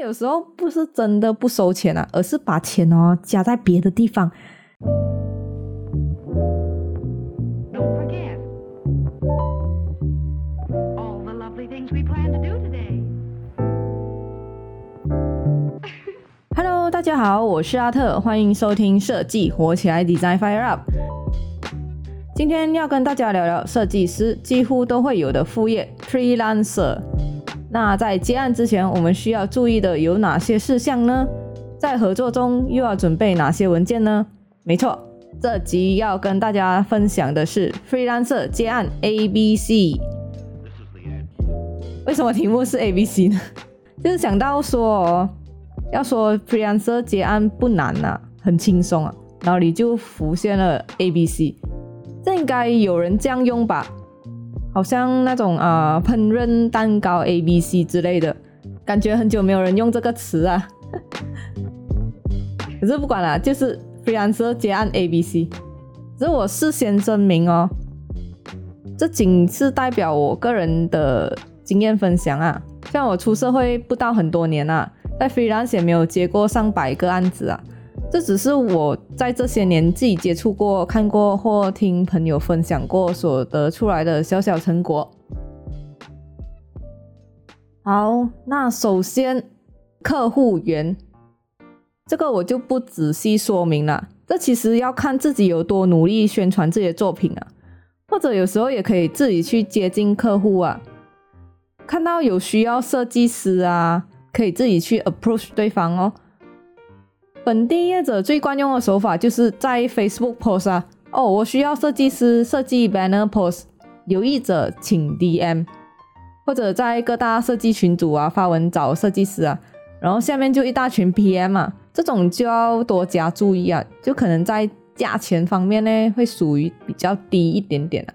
有时候不是真的不收钱啊，而是把钱哦加在别的地方。Hello，大家好，我是阿特，欢迎收听设计火起来 Design Fire Up。今天要跟大家聊聊设计师几乎都会有的副业 Freelancer。那在接案之前，我们需要注意的有哪些事项呢？在合作中又要准备哪些文件呢？没错，这集要跟大家分享的是 freelancer 接案 A B C。为什么题目是 A B C 呢？就是想到说，要说 freelancer 接案不难呐、很轻松啊，脑里就浮现了 A B C。这应该有人这样用吧？好像那种啊、烹饪蛋糕 A B C 之类的，感觉很久没有人用这个词啊。可是不管了，就是 freelancer 接案 A B C。只是我事先声明哦，这仅是代表我个人的经验分享啊。像我出社会不到很多年啊，在 freelance 也没有接过上百个案子啊。这只是我在这些年自己接触过、看过或听朋友分享过所得出来的小小成果。好，那首先客户源，这个我就不仔细说明了。这其实要看自己有多努力宣传自己的作品啊，或者有时候也可以自己去接近客户啊。看到有需要设计师啊，可以自己去 approach 对方哦。本地业者最惯用的手法就是在 Facebook post 啊，哦，我需要设计师设计 banner post，有意者请 DM，或者在各大设计群组啊发文找设计师啊，然后下面就一大群 PM 啊，这种就要多加注意啊，就可能在价钱方面呢会属于比较低一点点的、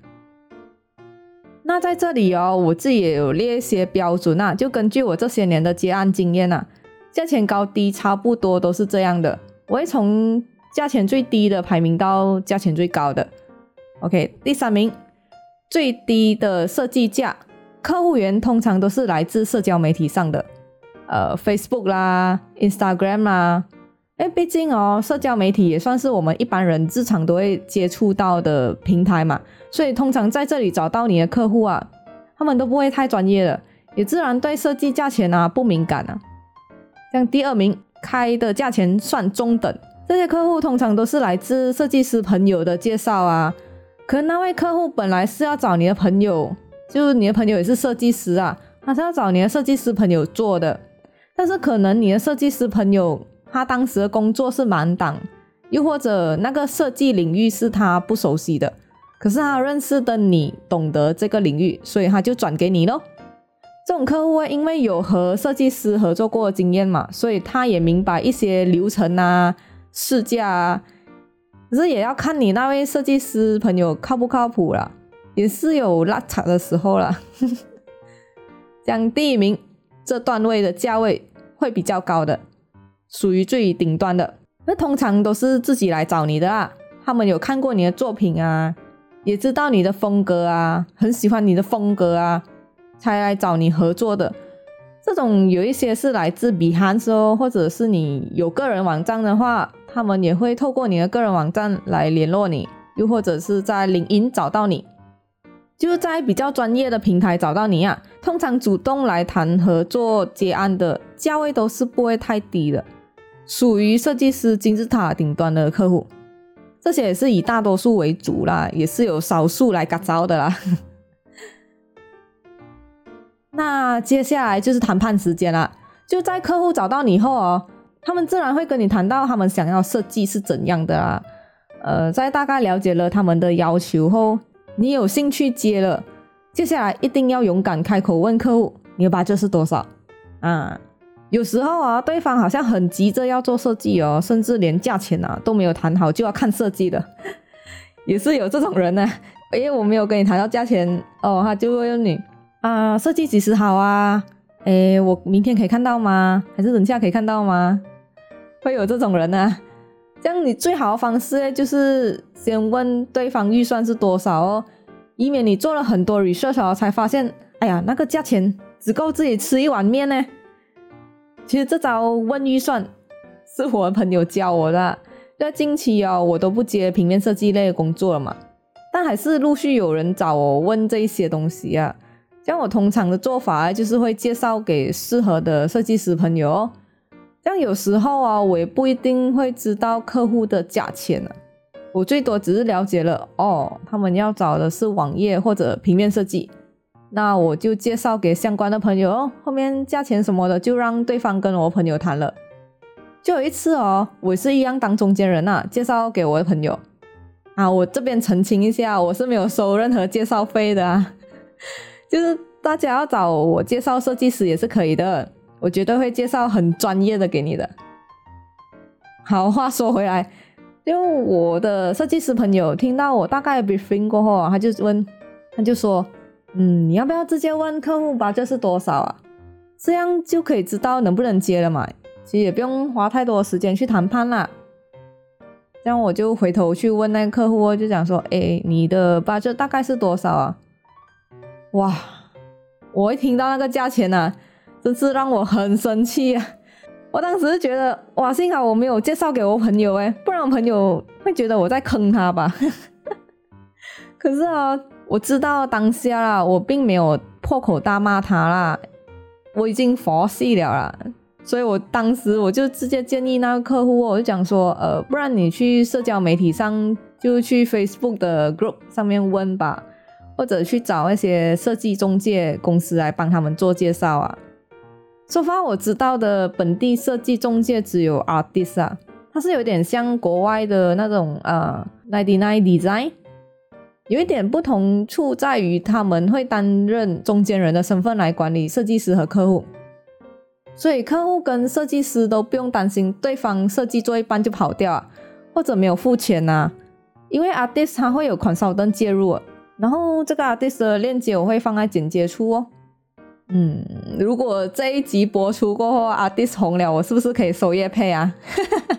那在这里哦，我自己也有列一些标准啊，就根据我这些年的接案经验啊，价钱高低差不多都是这样的。我会从价钱最低的排名到价钱最高的。OK，第三名最低的设计价，客户源通常都是来自社交媒体上的，呃，Facebook 啦、Instagram 啦。因为毕竟哦，社交媒体也算是我们一般人日常都会接触到的平台嘛，所以通常在这里找到你的客户啊，他们都不会太专业的，也自然对设计价钱啊不敏感啊。像第二名开的价钱算中等，这些客户通常都是来自设计师朋友的介绍啊。可能那位客户本来是要找你的朋友，就是你的朋友也是设计师啊，他是要找你的设计师朋友做的，但是可能你的设计师朋友他当时的工作是满档，又或者那个设计领域是他不熟悉的，可是他认识的你懂得这个领域，所以他就转给你咯。这种客户会因为有和设计师合作过的经验嘛，所以他也明白一些流程啊、试驾啊。可是也要看你那位设计师朋友靠不靠谱啦，也是有拉扯的时候啦。讲第一名，这段位的价位会比较高的，属于最顶端的。那通常都是自己来找你的啊，他们有看过你的作品啊，也知道你的风格啊，很喜欢你的风格啊。才来找你合作的，这种有一些是来自比韩说，或者是你有个人网站的话，他们也会透过你的个人网站来联络你，又或者是在领英找到你，就是在比较专业的平台找到你啊。通常主动来谈合作接案的价位都是不会太低的，属于设计师金字塔顶端的客户，这些也是以大多数为主啦，也是有少数来嘎招的啦。那接下来就是谈判时间啦。就在客户找到你后哦，他们自然会跟你谈到他们想要设计是怎样的啦。呃，在大概了解了他们的要求后，你有兴趣接了，接下来一定要勇敢开口问客户，你的 budget 是多少啊？有时候啊，对方好像很急着要做设计哦，甚至连价钱啊都没有谈好就要看设计的，也是有这种人呢、因为我没有跟你谈到价钱哦，他就会问你。啊，设计几时好啊？诶，我明天可以看到吗？还是等下可以看到吗？会有这种人呢、啊？这样你最好的方式，就是先问对方预算是多少哦，以免你做了很多 research，才发现，哎呀，那个价钱只够自己吃一碗面呢。其实这招问预算是我朋友教我的。在近期哦，我都不接平面设计类的工作了嘛，但还是陆续有人找我问这一些东西啊。像我通常的做法就是会介绍给适合的设计师朋友哦。像有时候啊，我也不一定会知道客户的价钱啊，我最多只是了解了哦，他们要找的是网页或者平面设计，那我就介绍给相关的朋友哦，后面价钱什么的就让对方跟我朋友谈了。就有一次哦，我是一样当中间人呐，介绍给我的朋友啊。我这边澄清一下，我是没有收任何介绍费的啊。就是大家要找我介绍设计师也是可以的，我绝对会介绍很专业的给你的。好，话说回来，因为我的设计师朋友听到我大概 briefing 过后，他就问，他就说，嗯，你要不要直接问客户吧，这是多少啊？这样就可以知道能不能接了嘛。其实也不用花太多时间去谈判啦。这样我就回头去问那个客户，就讲说：“哎，你的吧，这大概是多少啊？”哇！我一听到那个价钱呢，真是让我很生气啊！我当时就觉得，哇，幸好我没有介绍给我朋友哎，不然我朋友会觉得我在坑他吧。可是啊，我知道当下啦，我并没有破口大骂他啦，我已经佛系了啦。所以我当时我就直接建议那个客户，我就讲说，呃，不然你去社交媒体上，就去 Facebook 的 group 上面问吧，或者去找那些设计中介公司来帮他们做介绍啊。说发我知道的本地设计中介只有 Artist 啊，它是有点像国外的那种呃 Ninety Nine Design，有一点不同处在于他们会担任中间人的身份来管理设计师和客户。所以客户跟设计师都不用担心对方设计做一半就跑掉啊，或者没有付钱呐，因为 artist 他会有 consultant 介入，然后这个 artist 的链接我会放在简介处哦。嗯，如果这一集播出过后 artist 红了，我是不是可以收业配啊？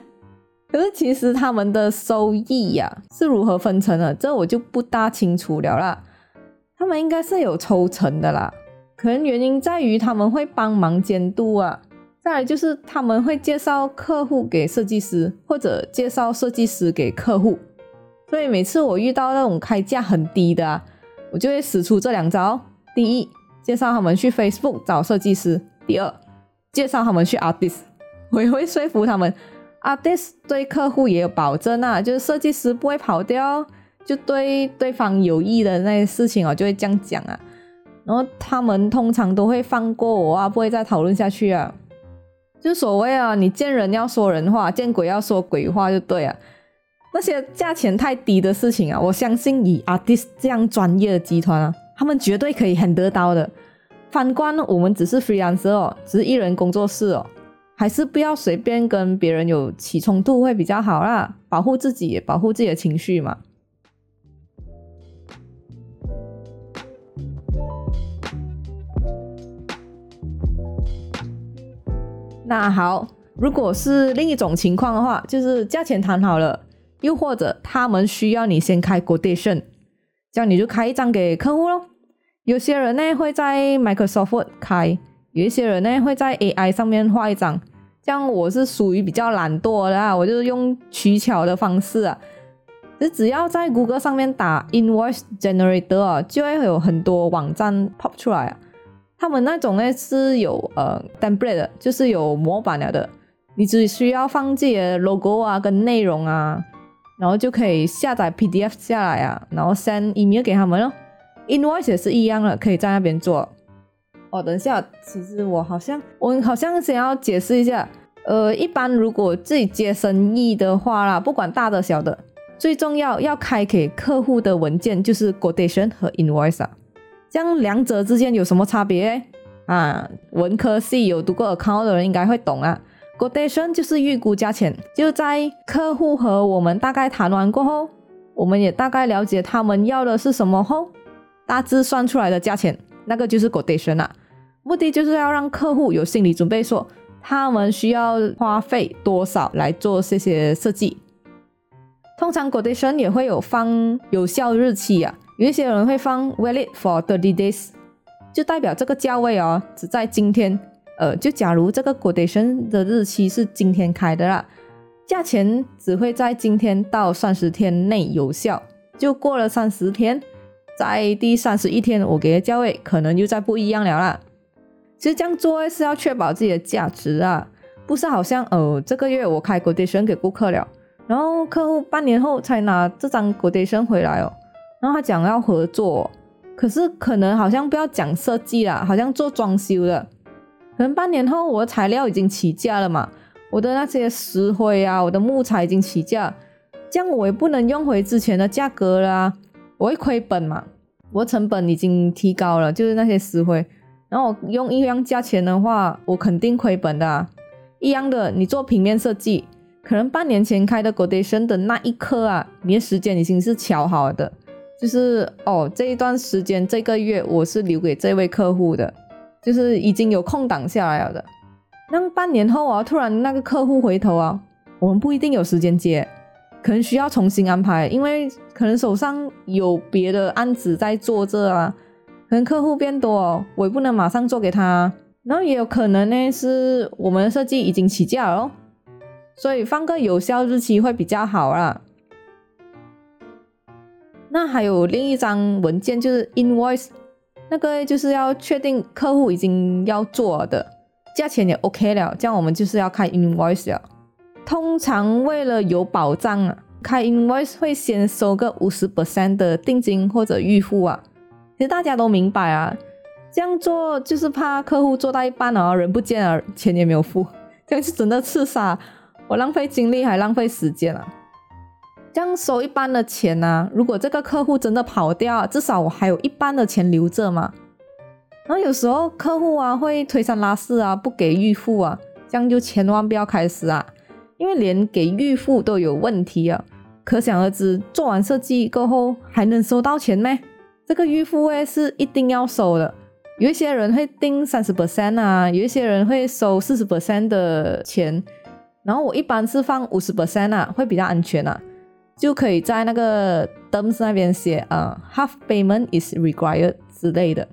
可是其实他们的收益呀是如何分成的，这我就不大清楚了啦。他们应该是有抽成的啦。可能原因在于他们会帮忙监督啊，再来就是他们会介绍客户给设计师，或者介绍设计师给客户。所以每次我遇到那种开价很低的啊，我就会使出这两招：第一，介绍他们去 Facebook 找设计师；第二，介绍他们去 Artist。我也会说服他们，Artist 对客户也有保证啊，就是设计师不会跑掉，就对对方有益的那些事情啊，就会这样讲啊。然后他们通常都会放过我啊，不会再讨论下去啊。就所谓啊，你见人要说人话，见鬼要说鬼话，就对啊。那些价钱太低的事情啊，我相信以 artist 这样专业的集团啊，他们绝对可以很得到的。反观我们只是 freelancer 哦，只是一人工作室哦，还是不要随便跟别人有起冲突会比较好啦，保护自己，保护自己的情绪嘛。那好，如果是另一种情况的话，就是价钱谈好了，又或者他们需要你先开 quotation，这样你就开一张给客户咯。有些人呢会在 Microsoft 开，有一些人呢会在 AI 上面画一张。这样我是属于比较懒惰的啊，我就用取巧的方式啊，就只要在谷歌上面打 Invoice Generator，就会有很多网站 pop 出来啊。他们那种呢是有呃 template，就是有模板了的，你只需要放自己的 logo 啊跟内容啊，然后就可以下载 PDF 下来啊，然后 send email 给他们咯。Invoice 也是一样的，可以在那边做。哦，等一下，其实我好像我好像想要解释一下，呃，一般如果自己接生意的话啦，不管大的小的，最重要要开给客户的文件就是 quotation 和 invoice 啊。这样两者之间有什么差别啊？文科系有读过 account 的人应该会懂啊。Quotation 就是预估价钱，就在客户和我们大概谈完过后，我们也大概了解他们要的是什么后，大致算出来的价钱，那个就是 Quotation 啊。目的就是要让客户有心理准备，说他们需要花费多少来做这些设计。通常 Quotation 也会有放有效日期啊。有一些人会放 valid for thirty days，就代表这个价位哦，只在今天呃，就假如这个 quotation 的日期是今天开的啦，价钱只会在今天到三十天内有效，就过了三十天，在第三十一天我给的价位可能就再不一样了啦。其实这样做是要确保自己的价值啊，不是好像呃这个月我开 quotation 给顾客了，然后客户半年后才拿这张 quotation 回来哦，然后他讲要合作，可是可能好像不要讲设计啦，好像做装修的。可能半年后我的材料已经起价了嘛，我的那些石灰啊，我的木材已经起价，这样我也不能用回之前的价格啦，我会亏本嘛，我成本已经提高了，就是那些石灰，然后我用一样价钱的话，我肯定亏本的啊。一样的，你做平面设计，可能半年前开的 quotation 的那一刻啊，你的时间已经是调好的，就是哦这一段时间这个月我是留给这位客户的。就是已经有空档下来了的，那半年后啊，突然那个客户回头啊，我们不一定有时间接，可能需要重新安排，因为可能手上有别的案子在做这啊，可能客户变多哦，我也不能马上做给他，然后也有可能呢是我们的设计已经起价了，所以放个有效日期会比较好啦。那还有另一张文件就是 invoice。那个就是要确定客户已经要做的价钱也 OK 了，这样我们就是要开 invoice 了。通常为了有保障啊，开 invoice 会先收个五十 percent 的定金或者预付啊。其实大家都明白啊，这样做就是怕客户做到一半啊，人不见了，钱也没有付，这样是真的刺杀，我浪费精力还浪费时间啊。这样收一半的钱呢？如果这个客户真的跑掉，至少我还有一半的钱留着嘛。然后有时候客户啊会推三拉四啊，不给预付啊，这样就千万不要开始啊，因为连给预付都有问题啊。可想而知，做完设计过后还能收到钱没？这个预付诶是一定要收的。有一些人会定三十 percent 啊，有一些人会收四十 percent 的钱，然后我一般是放五十 percent 啊，会比较安全啊。就可以在那个 terms 那边写啊，half payment is required 之类的。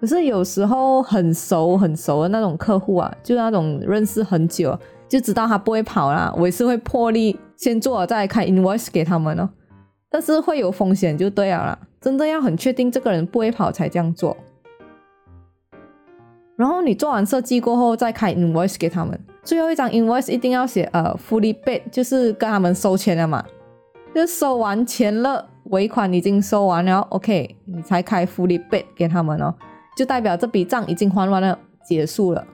可是有时候很熟很熟的那种客户啊，就那种认识很久，就知道他不会跑啦，我也是会破例先做，再开 invoice 给他们哦。但是会有风险就对了啦，真的要很确定这个人不会跑才这样做。然后你做完设计过后再开 invoice 给他们，最后一张 invoice 一定要写呃 fully paid，就是跟他们收钱了嘛。就收完钱了，尾款已经收完了，OK，你才开 fully paid 给他们哦，就代表这笔账已经还完了，结束了。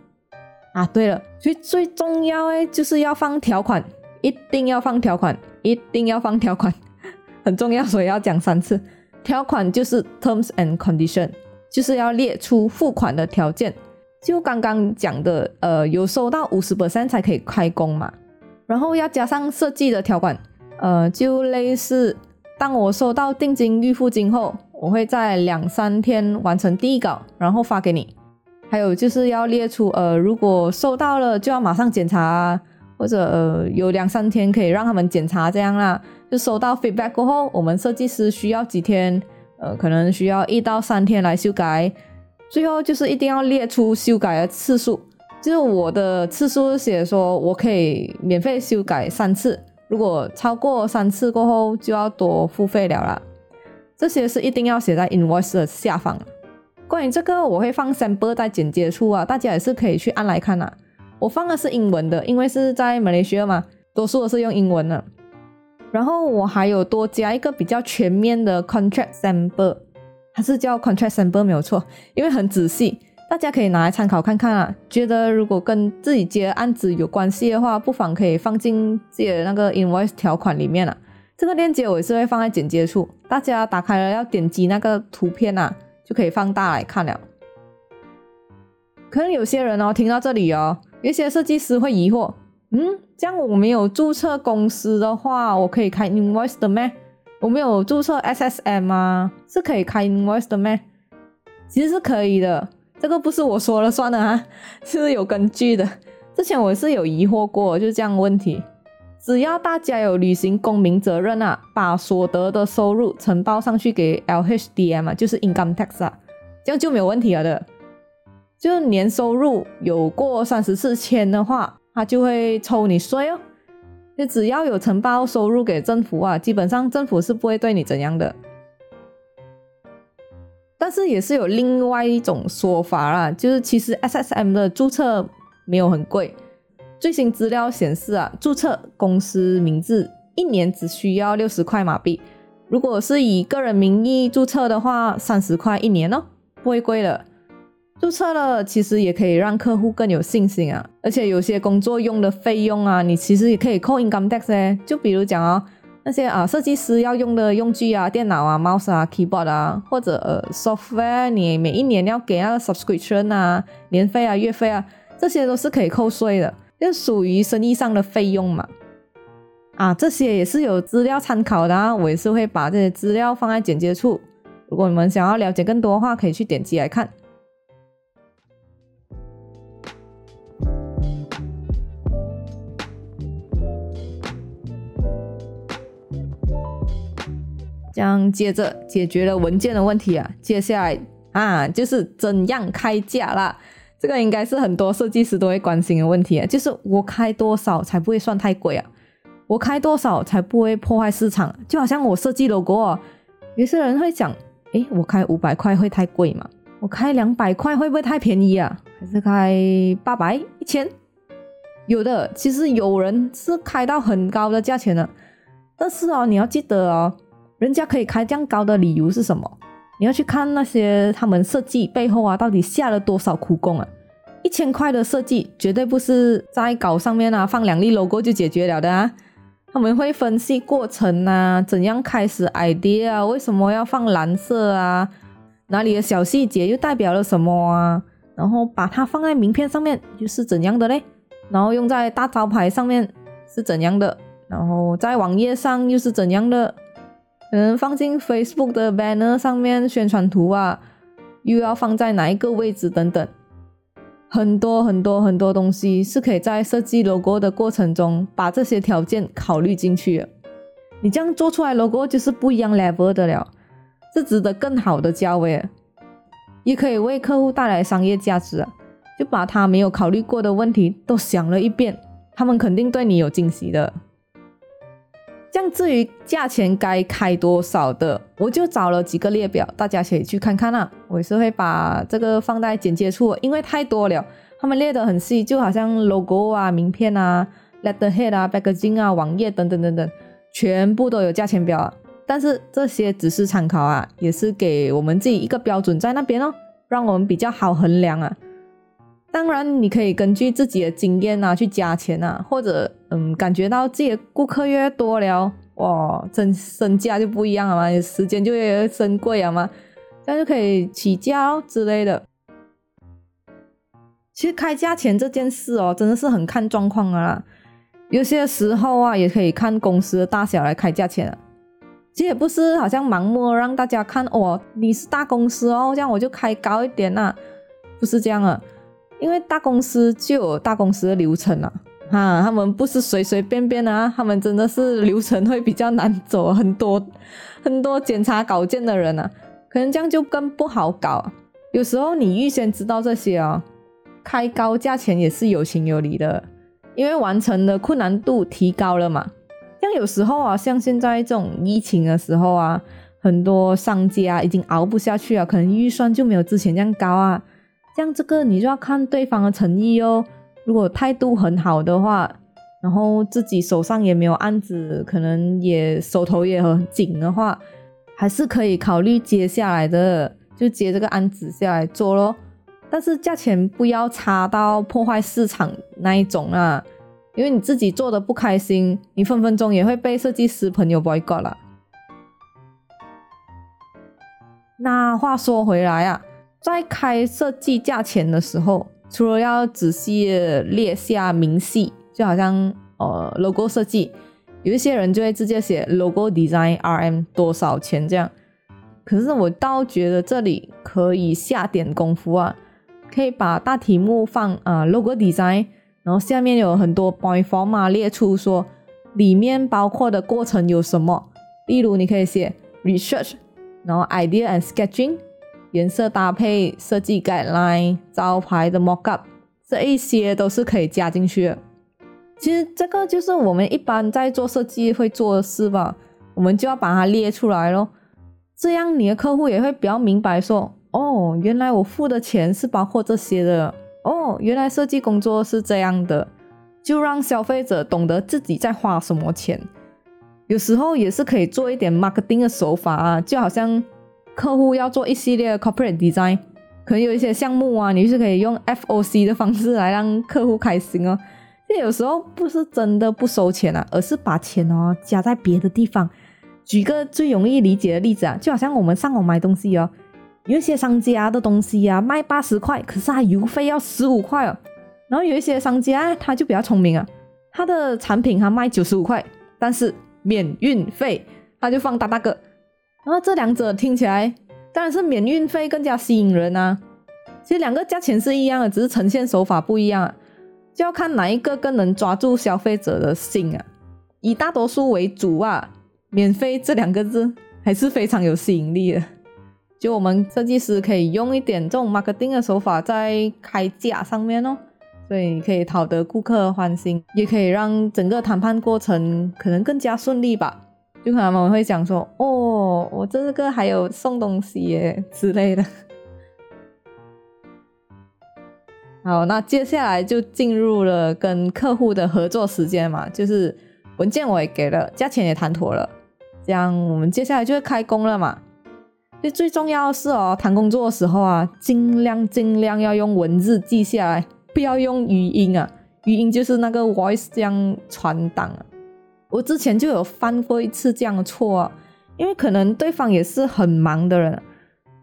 啊，对了，所以最重要诶，就是要放条款，一定要放条款，一定要放条款，很重要，所以要讲三次。条款就是 terms and condition，就是要列出付款的条件。就刚刚讲的，呃，有收到五十 percent 才可以开工嘛，然后要加上设计的条款。呃，就类似，当我收到定金预付金后，我会在两三天完成第一稿，然后发给你。还有就是要列出，呃，如果收到了就要马上检查，或者呃有两三天可以让他们检查这样啦。就收到 feedback 过后，我们设计师需要几天，呃，可能需要一到三天来修改。最后就是一定要列出修改的次数，就是我的次数写说我可以免费修改三次。如果超过三次过后就要多付费了啦，这些是一定要写在 invoice 的下方。关于这个，我会放 sample 在简介处啊，大家也是可以去按来看啊。我放的是英文的，因为是在马来西亚嘛，多数都是用英文的。然后我还有多加一个比较全面的 contract sample，它是叫 contract sample 没有错，因为很仔细。大家可以拿来参考看看啊，觉得如果跟自己接案子有关系的话，不妨可以放进自己的那个 invoice 条款里面了。这个链接我也是会放在简介处，大家打开了要点击那个图片啊，就可以放大来看了。可能有些人哦，听到这里哦，有些设计师会疑惑，嗯，这样我没有注册公司的话，我可以开 invoice 的咩？我没有注册 SSM 啊，是可以开 invoice 的咩？其实是可以的。这个不是我说了算的啊，是有根据的。之前我是有疑惑过，就这样问题。只要大家有履行公民责任啊，把所得的收入呈报上去给 LHDM 啊，就是 income tax 啊，这样就没有问题了的。就年收入有过三十四千的话，他就会抽你税哦。就只要有承包收入给政府啊，基本上政府是不会对你怎样的。但是也是有另外一种说法啦，就是其实 SSM 的注册没有很贵。最新资料显示啊，注册公司名字一年只需要六十块马币。如果是以个人名义注册的话，三十块一年哦，不会贵了。注册了其实也可以让客户更有信心啊，而且有些工作用的费用啊，你其实也可以扣 income tax 诶。就比如讲哦。那些啊，设计师要用的用具啊，电脑啊、mouse 啊、keyboard 啊，或者呃 software，你每一年要给那个 subscription 啊、年费啊、月费啊，这些都是可以扣税的，就属于生意上的费用嘛。啊，这些也是有资料参考的啊，我也是会把这些资料放在简介处，如果你们想要了解更多的话，可以去点击来看。将接着解决了文件的问题啊，接下来啊就是怎样开价啦。这个应该是很多设计师都会关心的问题啊，就是我开多少才不会算太贵啊？我开多少才不会破坏市场？就好像我设计 logo，有些人会讲，诶，我开五百块会太贵吗？我开两百块会不会太便宜啊？还是开八百、一千？有的，其实有人是开到很高的价钱的，但是哦，你要记得哦。人家可以开这样高的理由是什么？你要去看那些他们设计背后啊，到底下了多少苦功啊！一千块的设计绝对不是在稿上面啊放两粒 logo 就解决了的啊！他们会分析过程啊，怎样开始 idea 啊，为什么要放蓝色啊？哪里的小细节又代表了什么啊？然后把它放在名片上面又是怎样的嘞？然后用在大招牌上面是怎样的？然后在网页上又是怎样的？可能放进 Facebook 的 banner 上面宣传图啊，又要放在哪一个位置等等，很多很多很多东西是可以在设计 logo 的过程中把这些条件考虑进去。你这样做出来 logo 就是不一样 level 的了，是值得更好的价位，也可以为客户带来商业价值！就把他没有考虑过的问题都想了一遍，他们肯定对你有惊喜的。像至于价钱该开多少的，我就找了几个列表，大家可以去看看啊。我也是会把这个放在简介处，因为太多了，他们列得很细，就好像 logo 啊、名片啊、letterhead 啊、packaging 啊、网页等等等等，全部都有价钱表啊。但是这些只是参考啊，也是给我们自己一个标准在那边哦，让我们比较好衡量啊。当然，你可以根据自己的经验啊去加钱啊，或者嗯，感觉到自己的顾客越多了，哇，真身价就不一样了嘛，时间就越珍贵了嘛，这样就可以起价哦之类的。其实开价钱这件事哦，真的是很看状况啊，有些时候啊，也可以看公司的大小来开价钱啊。其实也不是好像盲目让大家看哦，你是大公司哦，这样我就开高一点啊，不是这样啊。因为大公司就有大公司的流程啊，哈，他们不是随随便便的啊，他们真的是流程会比较难走，很多很多检查稿件的人啊，可能这样就更不好搞。有时候你预先知道这些啊，开高价钱也是有情有理的，因为完成的困难度提高了嘛。像有时候啊，像现在这种疫情的时候啊，很多商家已经熬不下去了，可能预算就没有之前这样高啊。像这个你就要看对方的诚意哦。如果态度很好的话，然后自己手上也没有案子，可能也手头也很紧的话，还是可以考虑接下来的，就接这个案子下来做咯。但是价钱不要差到破坏市场那一种啊，因为你自己做的不开心，你分分钟也会被设计师朋友 boycott 了。那话说回来啊。在开设计价钱的时候，除了要仔细列下明细，就好像呃 logo 设计，有一些人就会直接写 logo design RM 多少钱这样。可是我倒觉得这里可以下点功夫啊，可以把大题目放啊 logo design，然后下面有很多 point form 啊列出说里面包括的过程有什么，例如你可以写 research，然后 idea and sketching。颜色搭配、设计 guideline、招牌的 mockup，这一些都是可以加进去的。其实这个就是我们一般在做设计会做的事吧，我们就要把它列出来咯。这样你的客户也会比较明白说，哦，原来我付的钱是包括这些的，哦，原来设计工作是这样的，就让消费者懂得自己在花什么钱。有时候也是可以做一点 marketing 的手法啊，就好像客户要做一系列的 corporate design，可能有一些项目啊，你是可以用 FOC 的方式来让客户开心哦。这有时候不是真的不收钱啊，而是把钱哦加在别的地方。举个最容易理解的例子啊，就好像我们上网买东西哦，有一些商家的东西啊卖八十块，可是他邮费要十五块哦。然后有一些商家他就比较聪明啊，他的产品他卖九十五块，但是免运费，他就放大大个。然后这两者听起来当然是免运费更加吸引人啊。其实两个价钱是一样的，只是呈现手法不一样。就要看哪一个更能抓住消费者的心啊！以大多数为主啊，免费这两个字还是非常有吸引力的。就我们设计师可以用一点这种 marketing 的手法在开价上面哦，所以可以讨得顾客欢心，也可以让整个谈判过程可能更加顺利吧。就可能他们会讲说：“哦，我这个还有送东西耶之类的。”好，那接下来就进入了跟客户的合作时间嘛，就是文件我也给了，价钱也谈妥了，这样我们接下来就会开工了嘛。就最重要的是哦，谈工作的时候啊，尽量尽量要用文字记下来，不要用语音啊，语音就是那个 voice 这样传档啊。我之前就有犯过一次这样的错啊，因为可能对方也是很忙的人，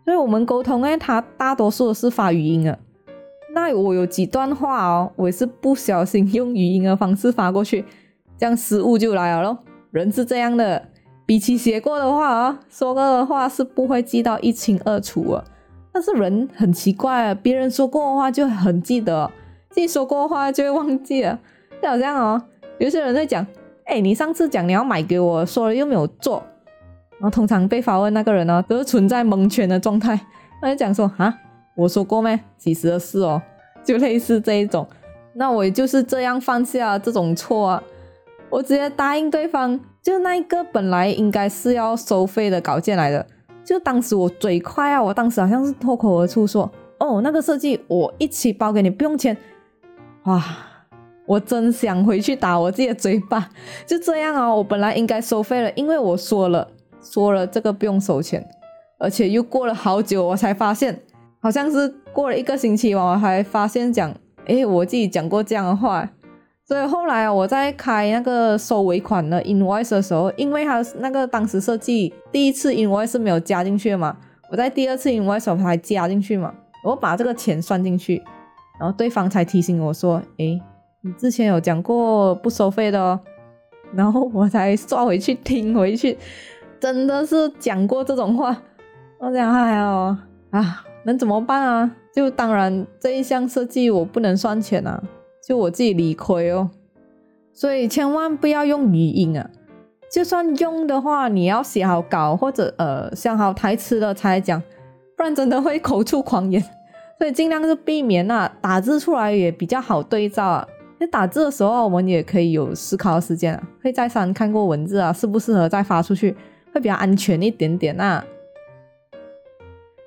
所以我们沟通呢，他大多数是发语音啊。那我有几段话哦，我是不小心用语音的方式发过去，这样失误就来了咯。人是这样的，比起写过的话啊，说过的话是不会记到一清二楚啊。但是人很奇怪啊，别人说过的话就很记得，自己说过的话就会忘记了。就好像哦，有些人在讲，哎，你上次讲你要买给我，说了又没有做，然后通常被发问那个人呢，都是存在蒙圈的状态，他就讲说啊。我说过没？几时的事哦，就类似这一种，那我也就是这样犯下这种错啊。我直接答应对方，就那一个本来应该是要收费的稿件来的，就当时我嘴快啊，我当时好像是脱口而出说：“哦，那个设计我一起包给你，不用钱。”哇，我真想回去打我自己的嘴巴。就这样啊，我本来应该收费了，因为我说了说了这个不用收钱，而且又过了好久，我才发现。好像是过了一个星期吧，我还发现讲，诶，我自己讲过这样的话，所以后来，我在开那个收尾款的 invoice 的时候，因为他那个当时设计第一次 invoice 是没有加进去嘛，我在第二次 invoice 才加进去嘛，我把这个钱算进去，然后对方才提醒我说，诶，你之前有讲过不收费的哦，然后我才刷回去听回去，真的是讲过这种话，我讲哎呦啊。能怎么办啊？就当然这一项设计我不能算钱啊，就我自己理亏哦。所以千万不要用语音啊，就算用的话，你要写好稿或者呃想好台词了才讲，不然真的会口出狂言。所以尽量是避免啊，打字出来也比较好对照啊。那打字的时候我们也可以有思考的时间啊，会再三看过文字啊，适不适合再发出去，会比较安全一点点啊。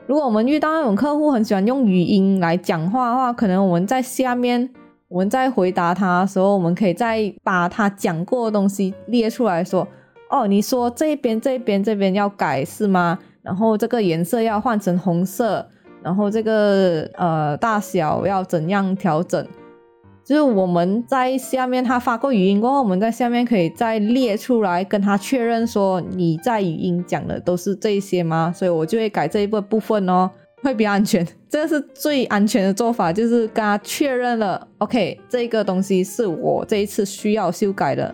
如果我们遇到那种客户很喜欢用语音来讲话的话，可能我们在下面，我们在回答他的时候，我们可以再把他讲过的东西列出来说，哦，你说这边这边这边要改是吗？然后这个颜色要换成红色，然后这个呃大小要怎样调整？就是我们在下面，他发过语音过后，我们在下面可以再列出来跟他确认说，你在语音讲的都是这些吗？所以我就会改这一部部分哦，会比较安全。这个是最安全的做法，就是跟他确认了，OK，这个东西是我这一次需要修改的，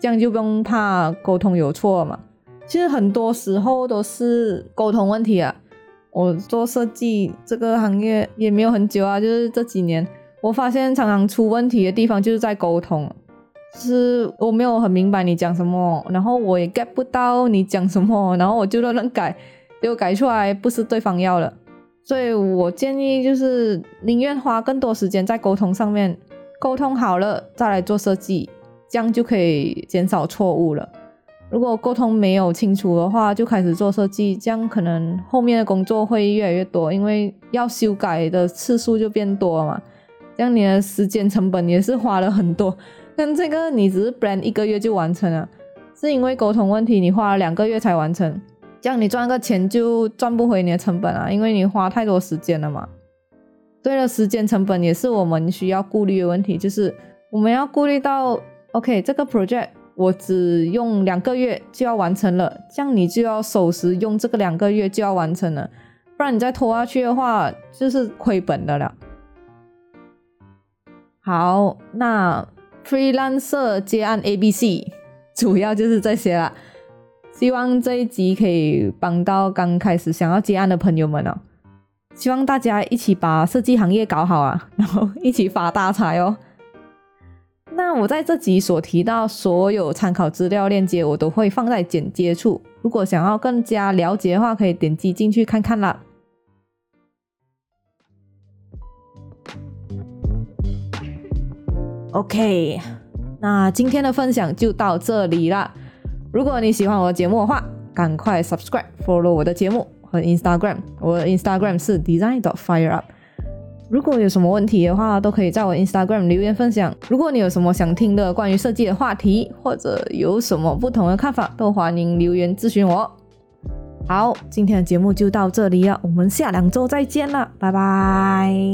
这样就不用怕沟通有错嘛。其实很多时候都是沟通问题啊。我做设计这个行业也没有很久啊，就是这几年。我发现常常出问题的地方就是在沟通，是我没有很明白你讲什么，然后我也 get 不到你讲什么，然后我就乱乱改，结果改出来不是对方要的，所以我建议就是宁愿花更多时间在沟通上面，沟通好了再来做设计，这样就可以减少错误了。如果沟通没有清楚的话，就开始做设计，这样可能后面的工作会越来越多，因为要修改的次数就变多了嘛。这样你的时间成本也是花了很多。但这个你只是 brand 一个月就完成了，是因为沟通问题，你花了两个月才完成，这样你赚个钱就赚不回你的成本啊，因为你花太多时间了嘛。对了，时间成本也是我们需要顾虑的问题，就是我们要顾虑到，OK，这个 project。我只用两个月就要完成了，这样你就要守时用这个两个月就要完成了，不然你再拖下去的话就是亏本的了。好，那 freelancer 接案 A B C 主要就是这些啦。希望这一集可以帮到刚开始想要接案的朋友们哦。希望大家一起把设计行业搞好啊，然后一起发大财哦。那我在这集所提到所有参考资料链接，我都会放在简介处。如果想要更加了解的话，可以点击进去看看啦。OK，那今天的分享就到这里啦。如果你喜欢我的节目的话，赶快 subscribe follow 我的节目和 Instagram。我的 Instagram 是 design. fire up。如果有什么问题的话，都可以在我 Instagram 留言分享。如果你有什么想听的关于设计的话题，或者有什么不同的看法，都欢迎留言咨询我。好，今天的节目就到这里了，我们下两周再见了，拜拜。